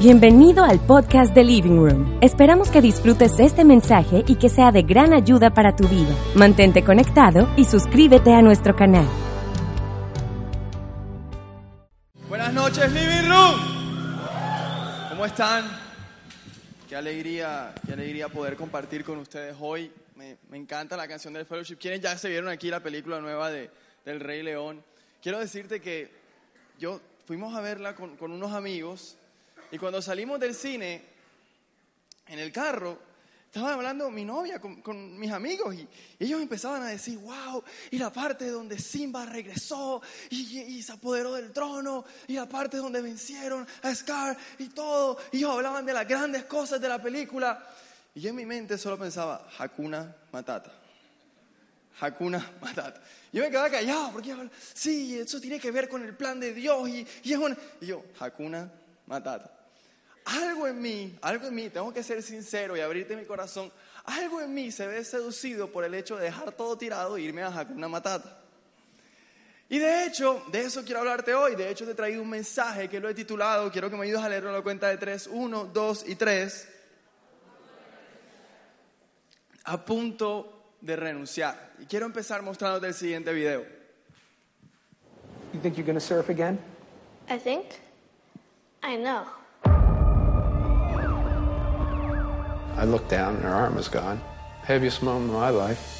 Bienvenido al podcast de Living Room. Esperamos que disfrutes este mensaje y que sea de gran ayuda para tu vida. Mantente conectado y suscríbete a nuestro canal. Buenas noches, Living Room. ¿Cómo están? Qué alegría, qué alegría poder compartir con ustedes hoy. Me, me encanta la canción del Fellowship. ¿Quiénes ya se vieron aquí la película nueva de, del Rey León? Quiero decirte que yo fuimos a verla con, con unos amigos y cuando salimos del cine, en el carro, estaba hablando mi novia con, mis amigos y, ellos empezaban a decir, wow, y la parte donde Simba regresó y, se apoderó del trono, y la parte donde vencieron a Scar y todo, y ellos hablaban de las grandes cosas de la película. Y yo en mi mente solo pensaba, Hakuna Matata. Hakuna Matata. Yo me quedaba callado porque sí, eso tiene que ver con el plan de Dios es una... Y yo, Hakuna Matata algo en mí, algo en mí, tengo que ser sincero y abrirte mi corazón, algo en mí se ve seducido por el hecho de dejar todo tirado e irme a Hakuna Matata. Y de hecho, de eso quiero hablarte hoy. De hecho, te he traído un mensaje que lo he titulado, quiero que me ayudes a leerlo en la cuenta de tres, uno, dos y tres. A punto de renunciar. Y quiero empezar mostrándote el siguiente video. You think you're going to surf again? I think. I know. I look down and her arm is gone. Heaviest moment of my life.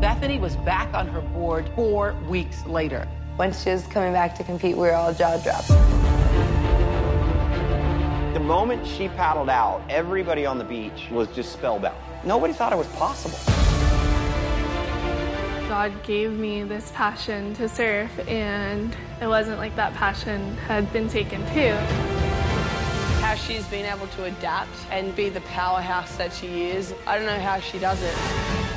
Bethany was back on her board four weeks later. When she was coming back to compete, we were all jaw dropped. The moment she paddled out, everybody on the beach was just spellbound. Nobody thought it was possible. God gave me this passion to surf, and it wasn't like that passion had been taken too. How she's been able to adapt and be the powerhouse that she is, I don't know how she does it.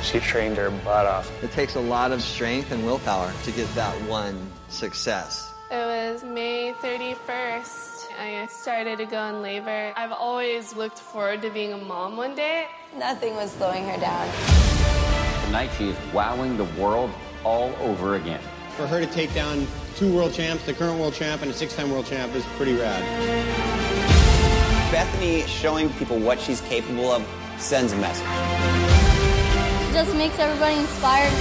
She trained her butt off. It takes a lot of strength and willpower to get that one success. It was May 31st. I started to go in labor. I've always looked forward to being a mom one day. Nothing was slowing her down. Tonight she is wowing the world all over again. For her to take down two world champs, the current world champ and a six-time world champ is pretty rad. Bethany showing people what she's capable of sends a message. It just makes everybody inspired.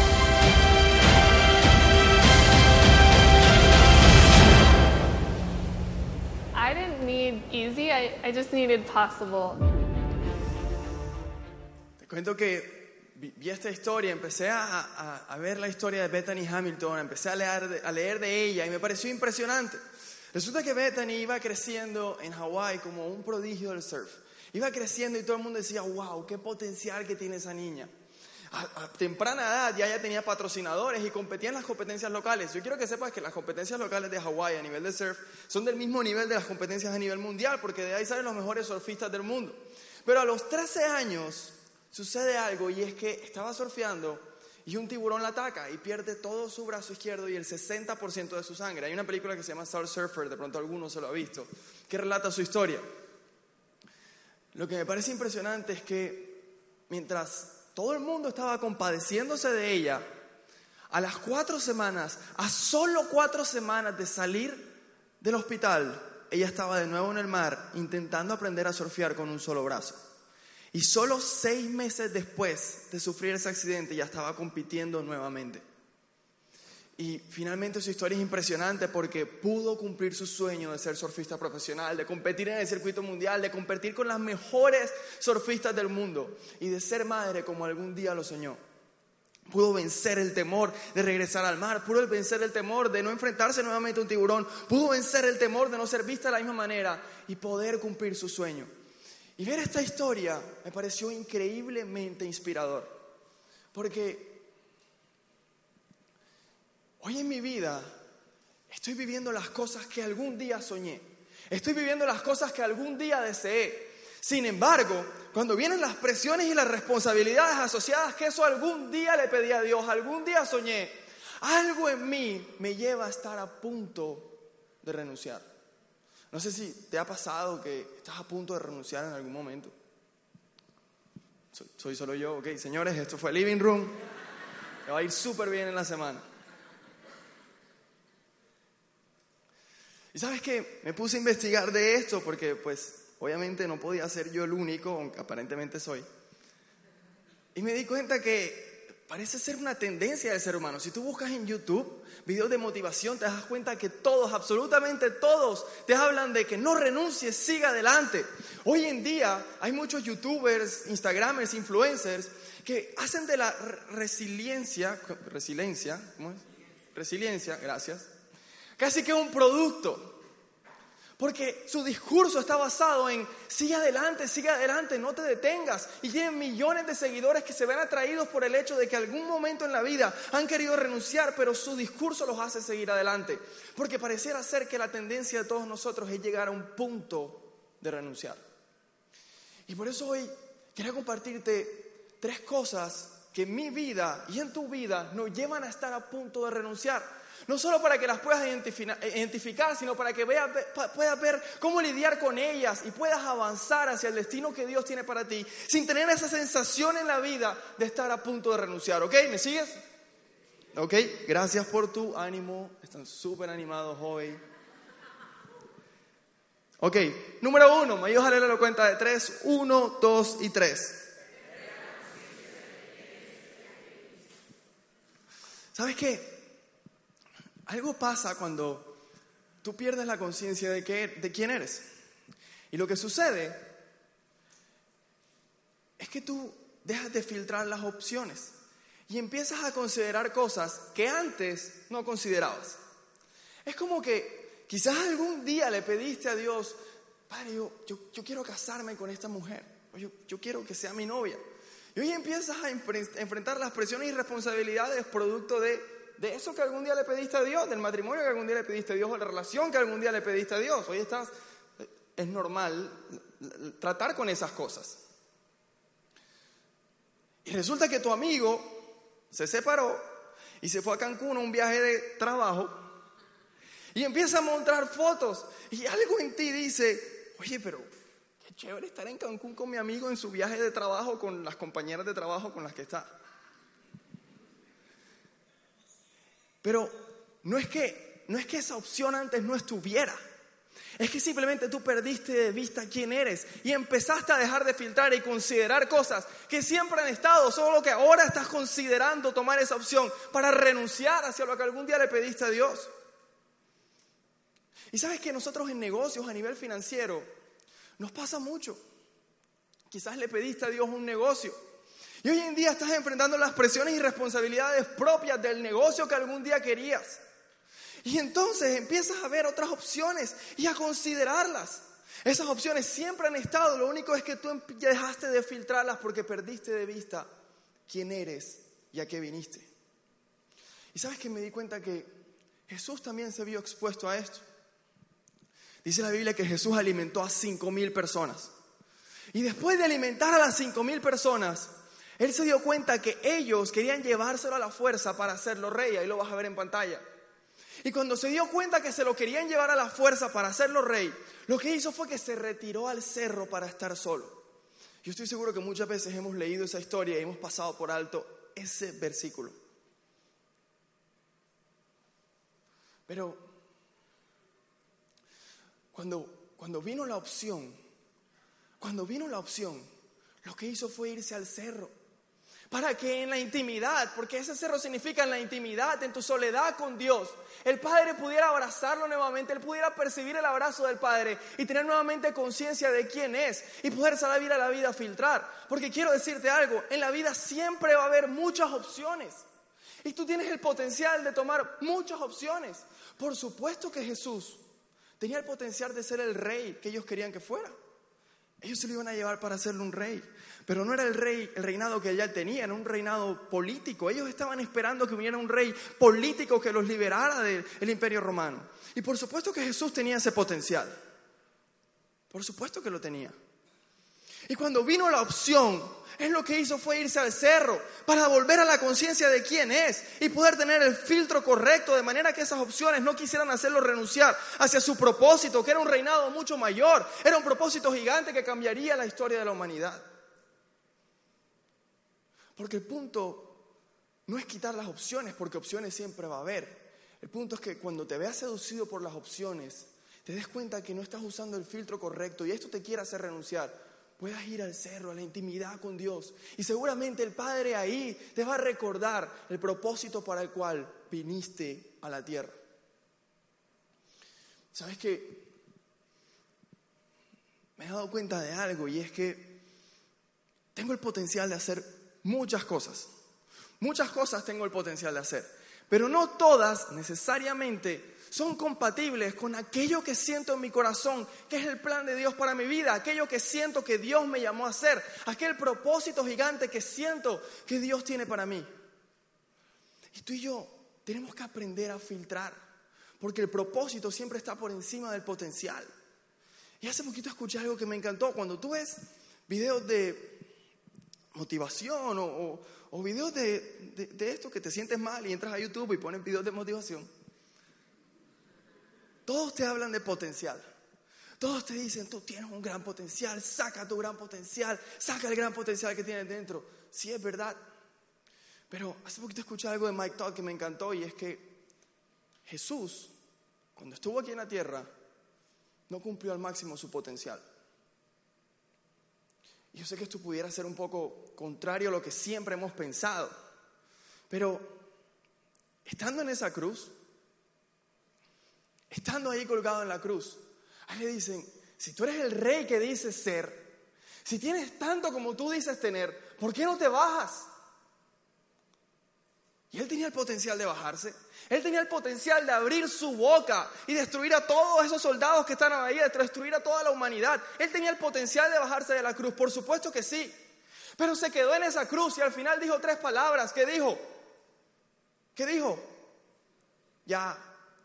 I didn't need easy, I, I just needed possible. Te cuento que vi, esta historia, empecé a, a, ver la historia de Bethany Hamilton, empecé a leer, de, a leer de ella y me pareció impresionante. Resulta que Bethany iba creciendo en Hawái como un prodigio del surf. Iba creciendo y todo el mundo decía, wow, qué potencial que tiene esa niña. A, temprana edad ya ella tenía patrocinadores y competía en las competencias locales. Yo quiero que sepas que las competencias locales de Hawái a nivel de surf son del mismo nivel de las competencias a nivel mundial, porque de ahí salen los mejores surfistas del mundo. Pero a los 13 años sucede algo y es que estaba surfeando y un tiburón la ataca y pierde todo su brazo izquierdo y el 60% de su sangre. Hay una película que se llama Star Surfer, de pronto alguno se lo ha visto, que relata su historia. Lo que me parece impresionante es que mientras todo el mundo estaba compadeciéndose de ella, a las cuatro semanas, a solo cuatro semanas de salir del hospital, ella estaba de nuevo en el mar intentando aprender a surfear con un solo brazo. Y solo seis meses después de sufrir ese accidente ya estaba compitiendo nuevamente. Y finalmente su historia es impresionante porque pudo cumplir su sueño de ser surfista profesional, de competir en el circuito mundial, de competir con las mejores surfistas del mundo y de ser madre como algún día lo soñó. Pudo vencer el temor de regresar al mar, pudo vencer el temor de no enfrentarse nuevamente a un tiburón, pudo vencer el temor de no ser vista de la misma manera y poder cumplir su sueño. Y ver esta historia me pareció increíblemente inspirador, porque hoy en mi vida estoy viviendo las cosas que algún día soñé, estoy viviendo las cosas que algún día deseé. Sin embargo, cuando vienen las presiones y las responsabilidades asociadas que eso algún día le pedí a Dios, algún día soñé, algo en mí me lleva a estar a punto de renunciar. No sé si te ha pasado que estás a punto de renunciar en algún momento. Soy, solo yo, ok. Señores, esto fue Living Room. Me va a ir súper bien en la semana. Y sabes que me puse a investigar de esto porque pues obviamente no podía ser yo el único, aunque aparentemente soy. Y me di cuenta que parece ser una tendencia del ser humano. Si tú buscas en YouTube videos de motivación, te das cuenta que todos, absolutamente todos, te hablan de que no renuncies, siga adelante. Hoy en día hay muchos youtubers, instagramers, influencers que hacen de la resiliencia, resiliencia, ¿cómo es? Resiliencia, gracias, casi que un producto. Porque su discurso está basado en sigue adelante, sigue adelante, no te detengas. Y tienen millones de seguidores que se ven atraídos por el hecho de que algún momento en la vida han querido renunciar, pero su discurso los hace seguir adelante. Porque pareciera ser que la tendencia de todos nosotros es llegar a un punto de renunciar. Y por eso hoy quiero compartirte tres cosas que en mi vida y en tu vida nos llevan a estar a punto de renunciar. No solo para que las puedas identificar, sino para que puedas ver cómo lidiar con ellas y puedas avanzar hacia el destino que Dios tiene para ti, sin tener esa sensación en la vida de estar a punto de renunciar. ¿Ok? ¿Me sigues? ¿Ok? Gracias por tu ánimo. Están súper animados hoy. Ok, número uno, me a leer la cuenta de tres. Uno, dos y tres. ¿Sabes qué? Algo pasa cuando tú pierdes la conciencia de, de quién eres. Y lo que sucede es que tú dejas de filtrar las opciones y empiezas a considerar cosas que antes no considerabas. Es como que quizás algún día le pediste a Dios, Padre, yo, yo, quiero casarme con esta mujer, yo, yo quiero que sea mi novia. Y hoy empiezas a enfrentar las presiones y responsabilidades producto de de eso que algún día le pediste a Dios, del matrimonio que algún día le pediste a Dios, o la relación que algún día le pediste a Dios. Hoy estás, es normal tratar con esas cosas. Y resulta que tu amigo se separó y se fue a Cancún a un viaje de trabajo y empieza a mostrar fotos y algo en ti dice, oye, pero qué chévere estar en Cancún con mi amigo en su viaje de trabajo con las compañeras de trabajo con las que está. Pero no es que, no es que esa opción antes no estuviera. Es que simplemente tú perdiste de vista quién eres y empezaste a dejar de filtrar y considerar cosas que siempre han estado, solo que ahora estás considerando tomar esa opción para renunciar hacia lo que algún día le pediste a Dios. Y sabes que nosotros en negocios a nivel financiero nos pasa mucho. Quizás le pediste a Dios un negocio y hoy en día estás enfrentando las presiones y responsabilidades propias del negocio que algún día querías. Y entonces empiezas a ver otras opciones y a considerarlas. Esas opciones siempre han estado, lo único es que tú dejaste de filtrarlas porque perdiste de vista quién eres y a qué viniste. Y sabes que me di cuenta que Jesús también se vio expuesto a esto. Dice la Biblia que Jesús alimentó a cinco mil personas. Y después de alimentar a las cinco mil personas, él se dio cuenta que ellos querían llevárselo a la fuerza para hacerlo rey, ahí lo vas a ver en pantalla. Y cuando se dio cuenta que se lo querían llevar a la fuerza para hacerlo rey, lo que hizo fue que se retiró al cerro para estar solo. Yo estoy seguro que muchas veces hemos leído esa historia y hemos pasado por alto ese versículo. Pero cuando, cuando vino la opción, cuando vino la opción, lo que hizo fue irse al cerro para que en la intimidad, porque ese cerro significa en la intimidad, en tu soledad con Dios, el Padre pudiera abrazarlo nuevamente, él pudiera percibir el abrazo del Padre y tener nuevamente conciencia de quién es y poder salir a la vida a filtrar. Porque quiero decirte algo, en la vida siempre va a haber muchas opciones. Y tú tienes el potencial de tomar muchas opciones. Por supuesto que Jesús tenía el potencial de ser el rey que ellos querían que fuera. Ellos se lo iban a llevar para hacerle un rey. Pero no era el rey, el reinado que ya tenía, era un reinado político. Ellos estaban esperando que viniera un rey político que los liberara del imperio romano. Y por supuesto que Jesús tenía ese potencial. Por supuesto que lo tenía. Y cuando vino la opción, él lo que hizo fue irse al cerro para volver a la conciencia de quién es y poder tener el filtro correcto de manera que esas opciones no quisieran hacerlo renunciar hacia su propósito, que era un reinado mucho mayor, era un propósito gigante que cambiaría la historia de la humanidad. Porque el punto no es quitar las opciones, porque opciones siempre va a haber. El punto es que cuando te veas seducido por las opciones, te des cuenta que no estás usando el filtro correcto y esto te quiere hacer renunciar, puedas ir al cerro, a la intimidad con Dios. Y seguramente el Padre ahí te va a recordar el propósito para el cual viniste a la tierra. ¿Sabes qué? Me he dado cuenta de algo y es que tengo el potencial de hacer muchas cosas. Muchas cosas tengo el potencial de hacer, pero no todas necesariamente son compatibles con aquello que siento en mi corazón, que es el plan de Dios para mi vida, aquello que siento que Dios me llamó a hacer, aquel propósito gigante que siento que Dios tiene para mí. Y tú y yo tenemos que aprender a filtrar, porque el propósito siempre está por encima del potencial. Y hace poquito escuché algo que me encantó, cuando tú ves videos de motivación o, videos de, de, esto que te sientes mal y entras a YouTube y pones videos de motivación todos te hablan de potencial. Todos te dicen, tú tienes un gran potencial, saca tu gran potencial, saca el gran potencial que tienes dentro. Sí, es verdad. Pero hace poquito escuché algo de Mike Todd que me encantó y es que Jesús, cuando estuvo aquí en la tierra, no cumplió al máximo su potencial. Y yo sé que esto pudiera ser un poco contrario a lo que siempre hemos pensado, pero estando en esa cruz, estando ahí colgado en la cruz, a le dicen, si tú eres el rey que dices ser, si tienes tanto como tú dices tener, ¿por qué no te bajas? Y él tenía el potencial de bajarse. Él tenía el potencial de abrir su boca y destruir a todos esos soldados que están ahí, de destruir a toda la humanidad. Él tenía el potencial de bajarse de la cruz, por supuesto que sí. Pero se quedó en esa cruz y al final dijo tres palabras. ¿Qué dijo? ¿Qué dijo? Ya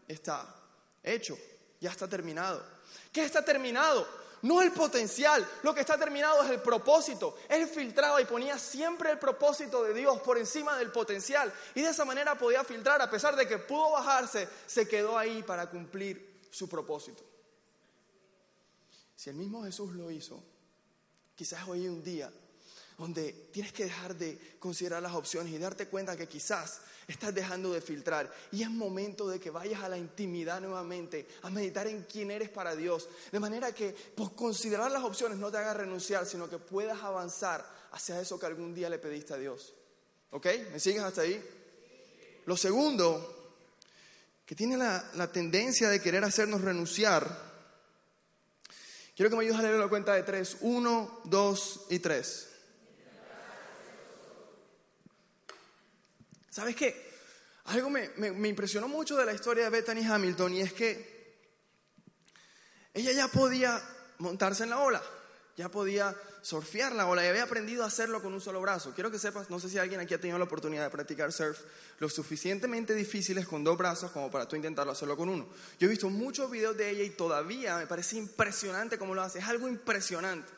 está hecho, ya está terminado. ¿Qué está terminado? No el potencial, lo que está terminado es el propósito. Él filtraba y ponía siempre el propósito de Dios por encima del potencial. Y de esa manera podía filtrar, a pesar de que pudo bajarse, se quedó ahí para cumplir su propósito. Si el mismo Jesús lo hizo, quizás hoy un día donde tienes que dejar de considerar las opciones y darte cuenta que quizás estás dejando de filtrar. Y es momento de que vayas a la intimidad nuevamente, a meditar en quién eres para Dios. De manera que por considerar las opciones no te haga renunciar, sino que puedas avanzar hacia eso que algún día le pediste a Dios. ¿Ok? ¿Me sigues hasta ahí? Lo segundo, que tiene la, la tendencia de querer hacernos renunciar. Quiero que me ayudes a leer la cuenta de tres. Uno, dos y tres. ¿Sabes qué? Algo me, impresionó mucho de la historia de Bethany Hamilton y es que ella ya podía montarse en la ola, ya podía surfear la ola y había aprendido a hacerlo con un solo brazo. Quiero que sepas, no sé si alguien aquí ha tenido la oportunidad de practicar surf, lo suficientemente difíciles con dos brazos como para tú intentarlo hacerlo con uno. Yo he visto muchos videos de ella y todavía me parece impresionante cómo lo hace, es algo impresionante.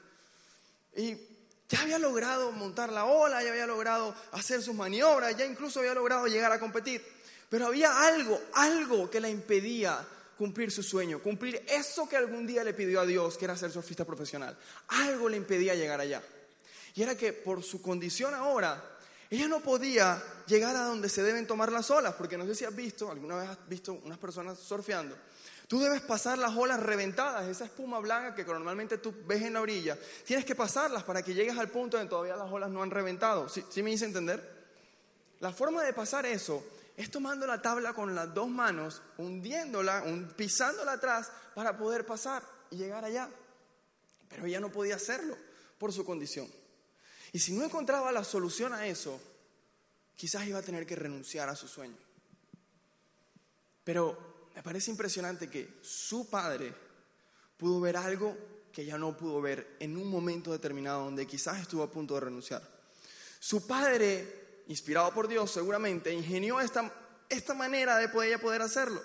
Y ya había logrado montar la ola, ya había logrado hacer sus maniobras, ya incluso había logrado llegar a competir. Pero había algo, algo que la impedía cumplir su sueño, cumplir eso que algún día le pidió a Dios, que era ser surfista profesional. Algo le impedía llegar allá. Y era que por su condición ahora, ella no podía llegar a donde se deben tomar las olas, porque no sé si has visto, alguna vez has visto unas personas surfeando, Tú debes pasar las olas reventadas, esa espuma blanca que normalmente tú ves en la orilla. Tienes que pasarlas para que llegues al punto en todavía las olas no han reventado. ¿Sí, me hice entender? La forma de pasar eso es tomando la tabla con las dos manos, hundiéndola, pisándola atrás para poder pasar y llegar allá. Pero ella no podía hacerlo por su condición. Y si no encontraba la solución a eso, quizás iba a tener que renunciar a su sueño. Pero me parece impresionante que su padre pudo ver algo que ella no pudo ver en un momento determinado donde quizás estuvo a punto de renunciar. Su padre, inspirado por Dios seguramente, ingenió esta, esta manera de poder, ella poder hacerlo.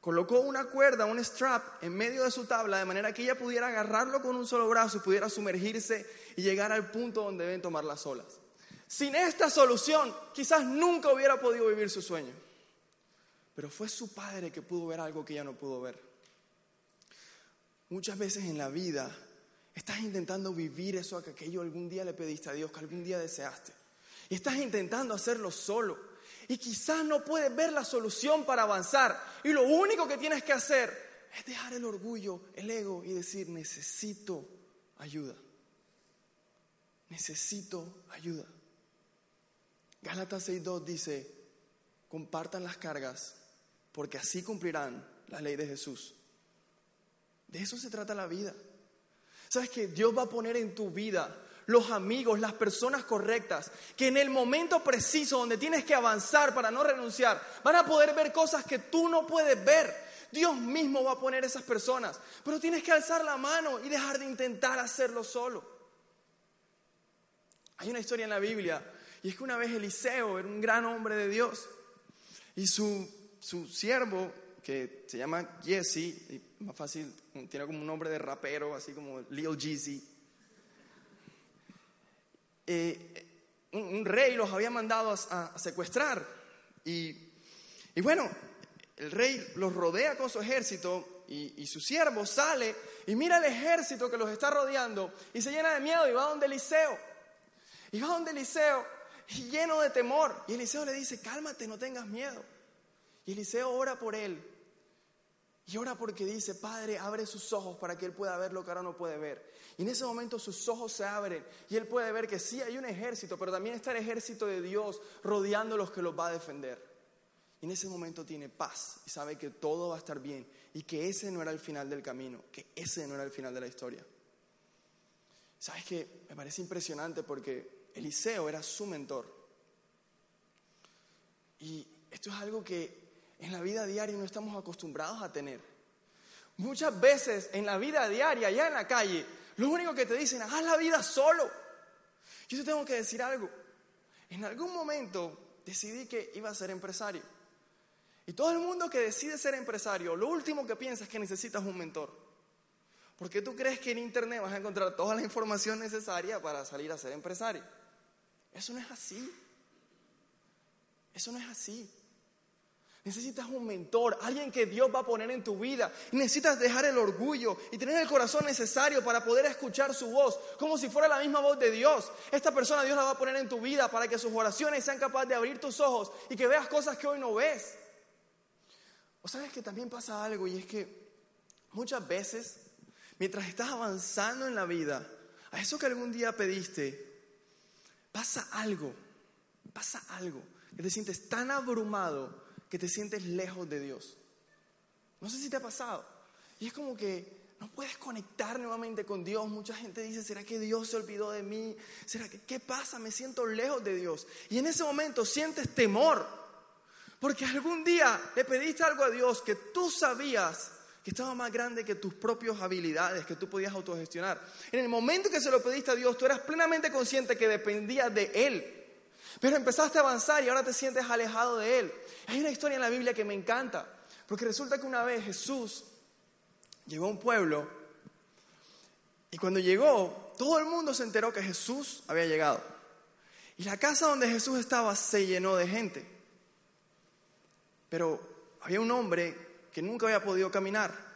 Colocó una cuerda, un strap en medio de su tabla de manera que ella pudiera agarrarlo con un solo brazo y pudiera sumergirse y llegar al punto donde deben tomar las olas. Sin esta solución, quizás nunca hubiera podido vivir su sueño. Pero fue su padre que pudo ver algo que ella no pudo ver. Muchas veces en la vida estás intentando vivir eso que aquello algún día le pediste a Dios, que algún día deseaste. Y estás intentando hacerlo solo. Y quizás no puedes ver la solución para avanzar. Y lo único que tienes que hacer es dejar el orgullo, el ego y decir, necesito ayuda. Necesito ayuda. Gálatas 6.2 dice, compartan las cargas porque así cumplirán la ley de Jesús. De eso se trata la vida. ¿Sabes que Dios va a poner en tu vida los amigos, las personas correctas, que en el momento preciso donde tienes que avanzar para no renunciar, van a poder ver cosas que tú no puedes ver. Dios mismo va a poner esas personas, pero tienes que alzar la mano y dejar de intentar hacerlo solo. Hay una historia en la Biblia, y es que una vez Eliseo era un gran hombre de Dios, y su, su siervo, que se llama Jesse, y más fácil, tiene como un nombre de rapero, así como Lil Jeezy, eh, un, rey los había mandado a, secuestrar. Y, y, bueno, el rey los rodea con su ejército y, su siervo sale y mira el ejército que los está rodeando y se llena de miedo y va donde Eliseo. Y va donde Eliseo lleno de temor. Y Eliseo le dice, cálmate, no tengas miedo. Y Eliseo ora por él. Y ora porque dice, Padre, abre sus ojos para que él pueda ver lo que ahora no puede ver. Y en ese momento sus ojos se abren y él puede ver que sí hay un ejército, pero también está el ejército de Dios rodeando los que los va a defender. Y en ese momento tiene paz y sabe que todo va a estar bien y que ese no era el final del camino, que ese no era el final de la historia. ¿Sabes qué? Me parece impresionante porque Eliseo era su mentor. Y esto es algo que en la vida diaria no estamos acostumbrados a tener. Muchas veces en la vida diaria, ya en la calle, lo único que te dicen, haz la vida solo. Yo te tengo que decir algo. En algún momento decidí que iba a ser empresario. Y todo el mundo que decide ser empresario, lo último que piensa es que necesitas un mentor. Porque tú crees que en Internet vas a encontrar toda la información necesaria para salir a ser empresario. Eso no es así. Eso no es así. Necesitas un mentor, alguien que Dios va a poner en tu vida. Necesitas dejar el orgullo y tener el corazón necesario para poder escuchar su voz, como si fuera la misma voz de Dios. Esta persona Dios la va a poner en tu vida para que sus oraciones sean capaces de abrir tus ojos y que veas cosas que hoy no ves. O sabes que también pasa algo y es que muchas veces, mientras estás avanzando en la vida, a eso que algún día pediste, pasa algo, pasa algo, que te sientes tan abrumado que te sientes lejos de Dios. No sé si te ha pasado. Y es como que no puedes conectar nuevamente con Dios. Mucha gente dice, ¿será que Dios se olvidó de mí? ¿Será que qué pasa? Me siento lejos de Dios. Y en ese momento sientes temor. Porque algún día le pediste algo a Dios que tú sabías que estaba más grande que tus propias habilidades, que tú podías autogestionar. En el momento que se lo pediste a Dios, tú eras plenamente consciente que dependía de Él. Pero empezaste a avanzar y ahora te sientes alejado de Él. Hay una historia en la Biblia que me encanta, porque resulta que una vez Jesús llegó a un pueblo y cuando llegó, todo el mundo se enteró que Jesús había llegado. Y la casa donde Jesús estaba se llenó de gente. Pero había un hombre que nunca había podido caminar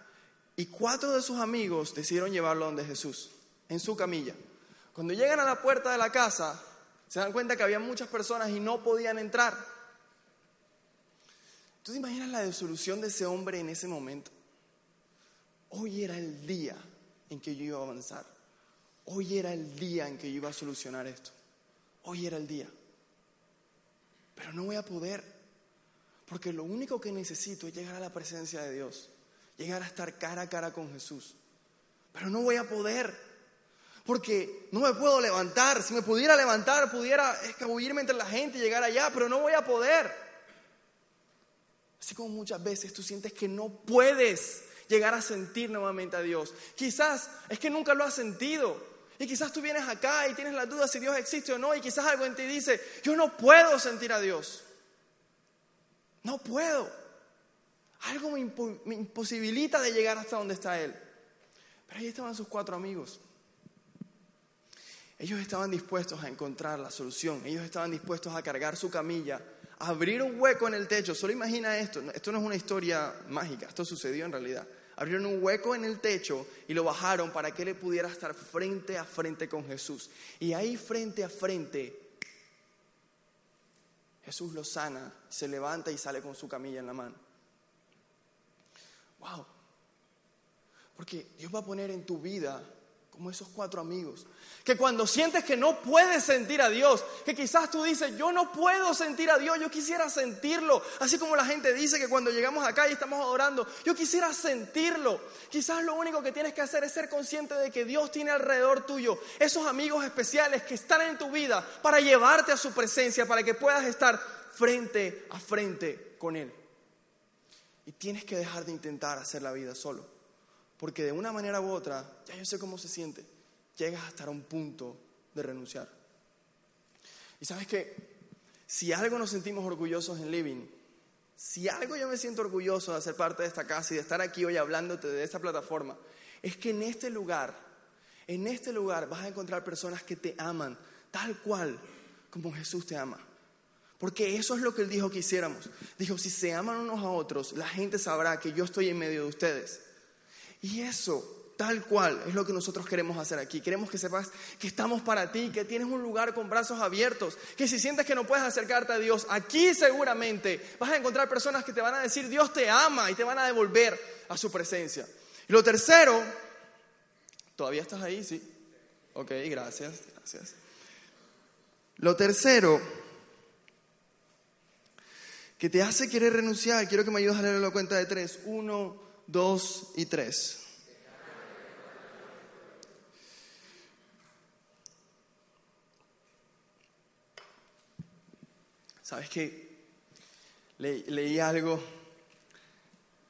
y cuatro de sus amigos decidieron llevarlo donde Jesús, en su camilla. Cuando llegan a la puerta de la casa, se dan cuenta que había muchas personas y no podían entrar. ¿Tú te imaginas la desolución de ese hombre en ese momento? Hoy era el día en que yo iba a avanzar. Hoy era el día en que yo iba a solucionar esto. Hoy era el día. Pero no voy a poder. Porque lo único que necesito es llegar a la presencia de Dios. Llegar a estar cara a cara con Jesús. Pero no voy a poder porque no me puedo levantar. Si me pudiera levantar, pudiera escabullirme entre la gente y llegar allá, pero no voy a poder. Así como muchas veces tú sientes que no puedes llegar a sentir nuevamente a Dios. Quizás es que nunca lo has sentido. Y quizás tú vienes acá y tienes la duda si Dios existe o no. Y quizás algo en ti dice, yo no puedo sentir a Dios. No puedo. Algo me, impo me imposibilita de llegar hasta donde está Él. Pero ahí estaban sus cuatro amigos. Ellos estaban dispuestos a encontrar la solución, ellos estaban dispuestos a cargar su camilla, a abrir un hueco en el techo. Solo imagina esto, esto no es una historia mágica, esto sucedió en realidad. Abrieron un hueco en el techo y lo bajaron para que él pudiera estar frente a frente con Jesús. Y ahí frente a frente, Jesús lo sana, se levanta y sale con su camilla en la mano. ¡Wow! Porque Dios va a poner en tu vida como esos cuatro amigos. Que cuando sientes que no puedes sentir a Dios, que quizás tú dices, yo no puedo sentir a Dios, yo quisiera sentirlo. Así como la gente dice que cuando llegamos acá y estamos adorando, yo quisiera sentirlo. Quizás lo único que tienes que hacer es ser consciente de que Dios tiene alrededor tuyo esos amigos especiales que están en tu vida para llevarte a su presencia, para que puedas estar frente a frente con Él. Y tienes que dejar de intentar hacer la vida solo. Porque de una manera u otra, ya yo sé cómo se siente, llegas a estar a un punto de renunciar. Y sabes que si algo nos sentimos orgullosos en Living, si algo yo me siento orgulloso de ser parte de esta casa y de estar aquí hoy hablándote de esta plataforma, es que en este lugar, en este lugar vas a encontrar personas que te aman tal cual como Jesús te ama. Porque eso es lo que Él dijo que hiciéramos. Dijo, si se aman unos a otros, la gente sabrá que yo estoy en medio de ustedes. Y eso, tal cual, es lo que nosotros queremos hacer aquí. Queremos que sepas que estamos para ti, que tienes un lugar con brazos abiertos, que si sientes que no puedes acercarte a Dios, aquí seguramente vas a encontrar personas que te van a decir, Dios te ama y te van a devolver a su presencia. Y lo tercero, ¿todavía estás ahí? Sí. Ok, gracias, gracias. Lo tercero que te hace querer renunciar, quiero que me ayudes a leer la cuenta de tres. Uno, dos y tres. ¿Sabes qué? leí algo,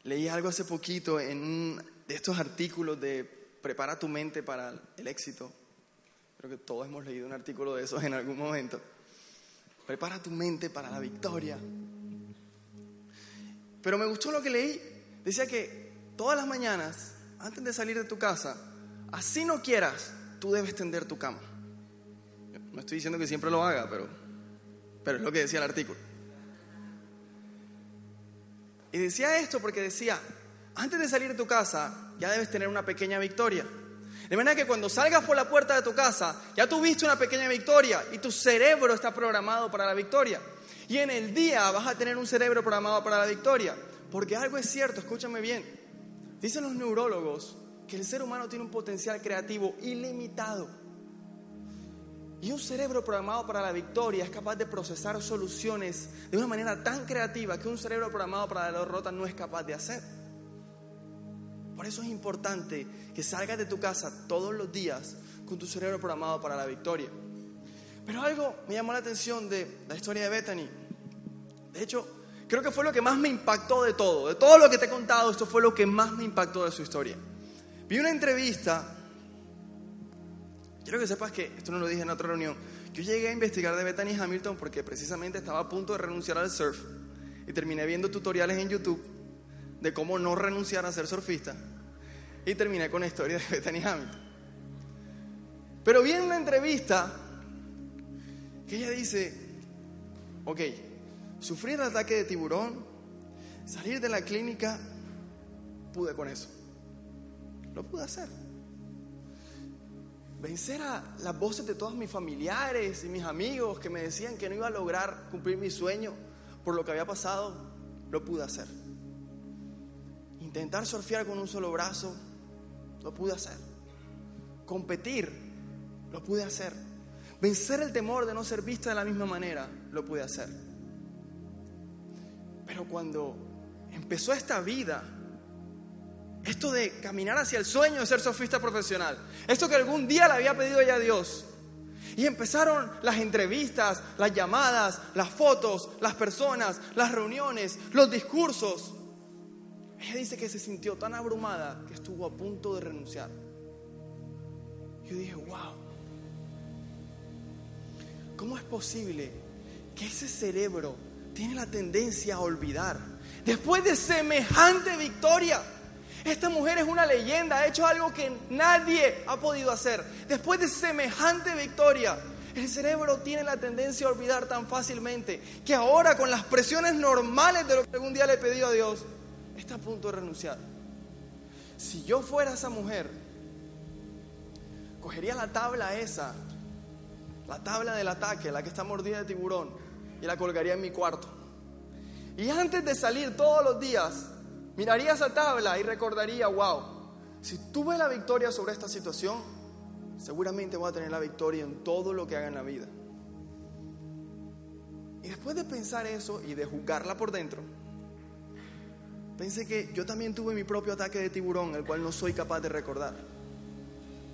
leí algo hace poquito en un de estos artículos de prepara tu mente para el éxito. Creo que todos hemos leído un artículo de esos en algún momento. Prepara tu mente para la victoria. Pero me gustó lo que leí. Decía que todas las mañanas, antes de salir de tu casa, así no quieras, tú debes tender tu cama. No estoy diciendo que siempre lo haga, pero, pero es lo que decía el artículo. Y decía esto porque decía, antes de salir de tu casa, ya debes tener una pequeña victoria. De manera que cuando salgas por la puerta de tu casa, ya tuviste una pequeña victoria y tu cerebro está programado para la victoria. Y en el día vas a tener un cerebro programado para la victoria. Porque algo es cierto, escúchame bien. Dicen los neurólogos que el ser humano tiene un potencial creativo ilimitado. Y un cerebro programado para la victoria es capaz de procesar soluciones de una manera tan creativa que un cerebro programado para la derrota no es capaz de hacer. Por eso es importante que salgas de tu casa todos los días con tu cerebro programado para la victoria. Pero algo me llamó la atención de la historia de Bethany. De hecho, creo que fue lo que más me impactó de todo. De todo lo que te he contado, esto fue lo que más me impactó de su historia. Vi una entrevista. Quiero que sepas que, esto no lo dije en otra reunión, yo llegué a investigar de Bethany Hamilton porque precisamente estaba a punto de renunciar al surf y terminé viendo tutoriales en YouTube de cómo no renunciar a ser surfista y terminé con la historia de Bethany Hamilton. Pero vi en una entrevista que ella dice, ok, sufrir el ataque de tiburón, salir de la clínica, pude con eso. Lo pude hacer. Vencer a las voces de todos mis familiares y mis amigos que me decían que no iba a lograr cumplir mi sueño por lo que había pasado, lo pude hacer. Intentar surfear con un solo brazo, lo pude hacer. Competir, lo pude hacer Vencer el temor de no ser vista de la misma manera, lo pude hacer. Pero cuando empezó esta vida, esto de caminar hacia el sueño de ser sofista profesional, esto que algún día le había pedido ella a Dios, y empezaron las entrevistas, las llamadas, las fotos, las personas, las reuniones, los discursos. Ella dice que se sintió tan abrumada que estuvo a punto de renunciar. Yo dije, wow, ¿Cómo es posible que ese cerebro tiene la tendencia a olvidar? Después de semejante victoria, esta mujer es una leyenda, ha hecho algo que nadie ha podido hacer. Después de semejante victoria, el cerebro tiene la tendencia a olvidar tan fácilmente que ahora con las presiones normales de lo que algún día le pidió a Dios, está a punto de renunciar. Si yo fuera esa mujer, cogería la tabla esa la tabla del ataque, la que está mordida de tiburón, y la colgaría en mi cuarto. Y antes de salir todos los días, miraría esa tabla y recordaría, wow, Si tuve la victoria sobre esta situación, seguramente voy a tener la victoria en todo lo que haga en la vida. Y después de pensar eso y de juzgarla por dentro, pensé que yo también tuve mi propio ataque de tiburón, el cual no soy capaz de recordar.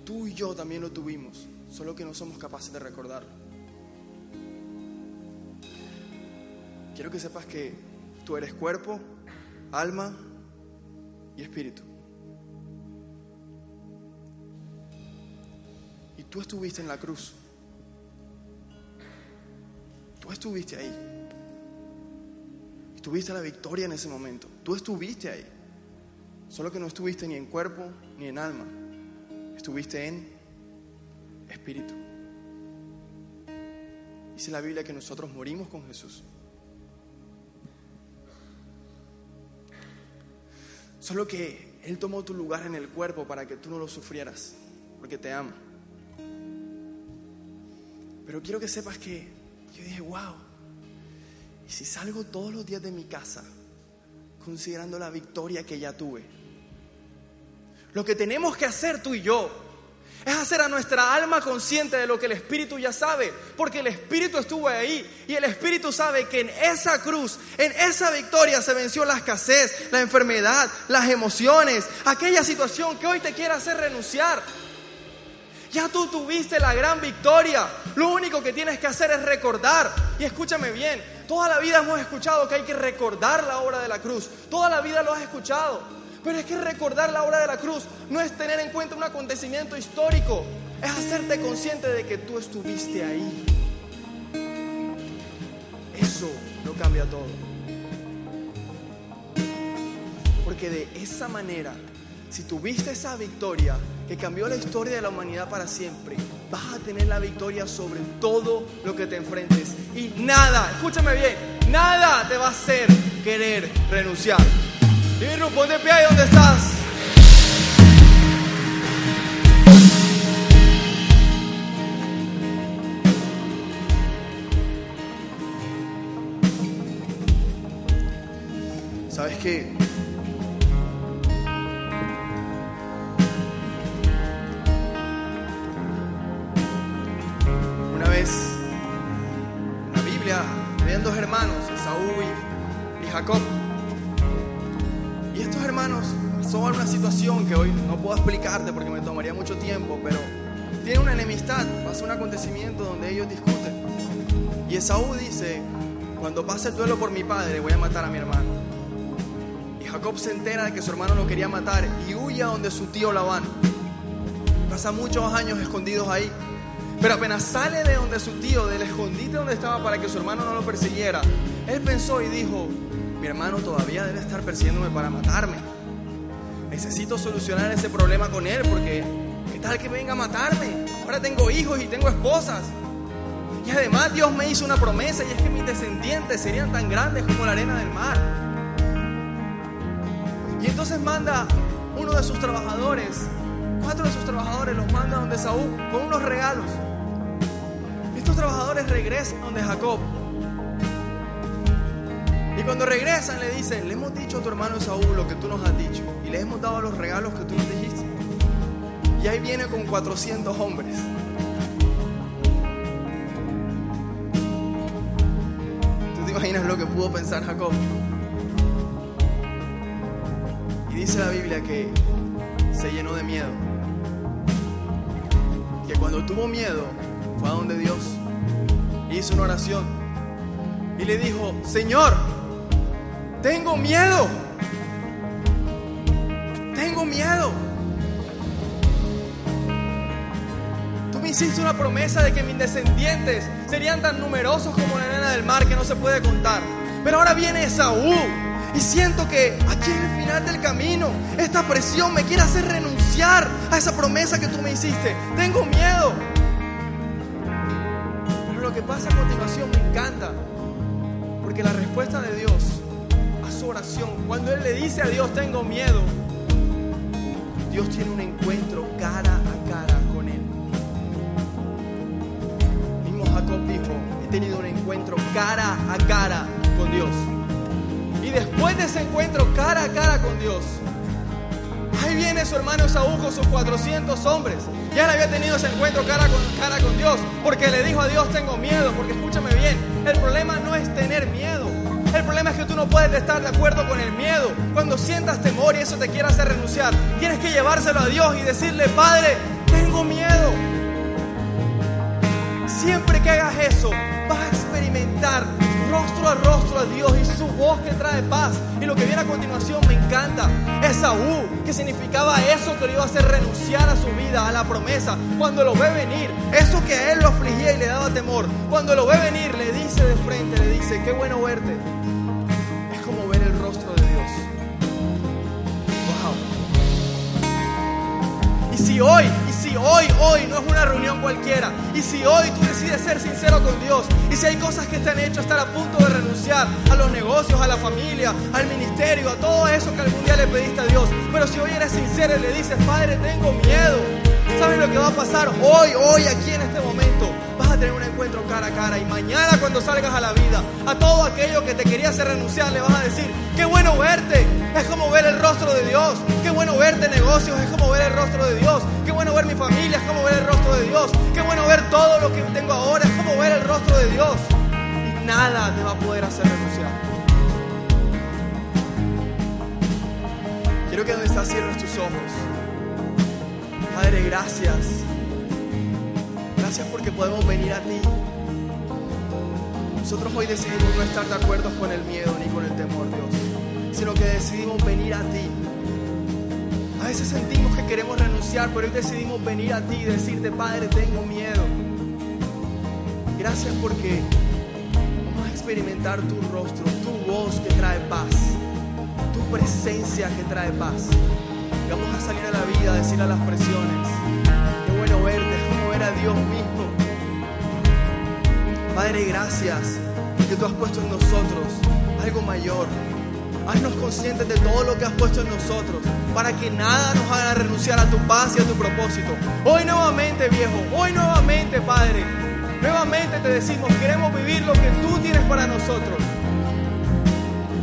Tú y yo también lo tuvimos, solo que no somos capaces de recordarlo. Quiero que sepas que tú eres cuerpo, alma y espíritu. Y tú estuviste en la cruz. Tú estuviste ahí. Y tuviste la victoria en ese momento. Tú estuviste ahí. Solo que no estuviste ni en cuerpo ni en alma. Estuviste en espíritu. Dice la Biblia que nosotros morimos con Jesús. Solo que Él tomó tu lugar en el cuerpo para que tú no lo sufrieras, porque te ama. Pero quiero que sepas que yo dije, wow, ¿y si salgo todos los días de mi casa considerando la victoria que ya tuve? Lo que tenemos que hacer tú y yo es hacer a nuestra alma consciente de lo que el Espíritu ya sabe, porque el Espíritu estuvo ahí y el Espíritu sabe que en esa cruz, en esa victoria se venció la escasez, la enfermedad, las emociones, aquella situación que hoy te quiere hacer renunciar. Ya tú tuviste la gran victoria. Lo único que tienes que hacer es recordar. Y escúchame bien, toda la vida hemos escuchado que hay que recordar la obra de la cruz. Toda la vida lo has escuchado. Pero es que recordar la obra de la cruz no es tener en cuenta un acontecimiento histórico. Es hacerte consciente de que tú estuviste ahí. Eso lo cambia todo. Porque de esa manera si tuviste esa victoria que cambió la historia de la humanidad para siempre, vas a tener la victoria sobre todo lo que te enfrentes. Y nada, escúchame bien, nada te va a hacer querer renunciar. Irru, ponte pie ahí estás. ¿Sabes qué? Una vez en la Biblia habían dos hermanos, Esaú y Jacob. Y estos hermanos pasó una situación que hoy no puedo explicarte porque me tomaría mucho tiempo, pero tienen una enemistad, pasa un acontecimiento donde ellos discuten. Y Esaú dice, cuando pase el duelo por mi padre voy a matar a mi hermano. Y Jacob se entera de que su hermano lo quería matar y huye a donde su tío Labán. Pasa muchos años escondidos ahí. Pero apenas sale de donde su tío, del escondite donde estaba para que su hermano no lo persiguiera, él pensó y dijo, mi hermano todavía debe estar persiguiéndome para matarme. Necesito solucionar ese problema con él porque ¿qué tal que venga a matarme? Ahora tengo hijos y tengo esposas. Y además Dios me hizo una promesa y es que mis descendientes serían tan grandes como la arena del mar. Y entonces manda uno de sus trabajadores, cuatro de sus trabajadores los manda donde Saúl con unos regalos. Estos trabajadores regresan donde Jacob. Cuando regresan le dicen, le hemos dicho a tu hermano Saúl lo que tú nos has dicho. Y le hemos dado los regalos que tú nos dijiste. Y ahí viene con 400 hombres. ¿Tú te imaginas lo que pudo pensar Jacob? Y dice la Biblia que se llenó de miedo. Que cuando tuvo miedo fue a donde Dios hizo una oración y le dijo, Señor, tengo miedo. Tengo miedo. Tú me hiciste una promesa de que mis descendientes serían tan numerosos como la arena del mar que no se puede contar. Pero ahora viene Esaú y siento que aquí en el final del camino esta presión me quiere hacer renunciar a esa promesa que tú me hiciste. Tengo miedo. Pero lo que pasa a continuación me encanta. Porque la respuesta de Dios cuando Él le dice a Dios, tengo miedo, Dios tiene un encuentro cara a cara con Él. Mismo Jacob dijo, he tenido un encuentro cara a cara con Dios. Y después de ese encuentro cara a cara con Dios, Ahí viene su hermano Saúl con sus 400 hombres. Ya él había tenido ese encuentro cara con cara con Dios, porque le dijo a Dios, tengo miedo, porque escúchame bien, el problema no es tener miedo. Problema es que tú no puedes estar de acuerdo con el miedo. Cuando sientas temor y eso te quiera hacer renunciar, tienes que llevárselo a Dios y decirle, Padre, tengo miedo. Siempre que hagas eso, vas a experimentar rostro a rostro a Dios y su voz que trae paz. Y lo que viene a continuación me encanta. Es Saúl, que significaba eso que le iba a hacer renunciar a su vida, a la promesa. Cuando lo ve venir, eso que a él lo afligía y le daba temor. Cuando lo ve venir, le dice de frente, le dice, qué bueno verte. Hoy, y si hoy, hoy no es una reunión cualquiera, y si hoy tú decides ser sincero con Dios, y si hay cosas que te han hecho estar a punto de renunciar a los negocios, a la familia, al ministerio, a todo eso que algún día le pediste a Dios, pero si hoy eres sincero y le dices, Padre, tengo miedo, ¿sabes lo que va a pasar hoy, hoy, aquí en este momento? Vas a tener un encuentro cara a cara y mañana cuando salgas a la vida, a todo aquello que te quería hacer renunciar, le vas a decir, qué bueno verte, es como ver el rostro de Dios, qué bueno verte negocios, es como ver el rostro de Dios, qué bueno ver mi familia, es como ver el rostro de Dios, qué bueno ver todo lo que tengo ahora, es como ver el rostro de Dios. Y nada te va a poder hacer renunciar. Quiero que donde estás cierres tus ojos. Padre, gracias. Gracias porque podemos venir a ti. Nosotros hoy decidimos no estar de acuerdo con el miedo ni con el temor, Dios, sino que decidimos venir a ti. A veces sentimos que queremos renunciar, pero hoy decidimos venir a ti y decirte, Padre, tengo miedo. Gracias porque vamos a experimentar tu rostro, tu voz que trae paz, tu presencia que trae paz. Y vamos a salir a la vida a decir a las presiones, Dios mismo. Padre, gracias que tú has puesto en nosotros algo mayor. Haznos conscientes de todo lo que has puesto en nosotros para que nada nos haga renunciar a tu paz y a tu propósito. Hoy nuevamente, viejo, hoy nuevamente, Padre, nuevamente te decimos, queremos vivir lo que tú tienes para nosotros.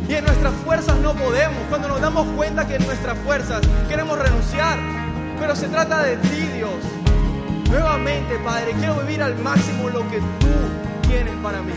Y en nuestras fuerzas no podemos. Cuando nos damos cuenta que en nuestras fuerzas queremos renunciar. Pero se trata de ti, Dios. Nuevamente, Padre, quiero vivir al máximo lo que tú tienes para mí.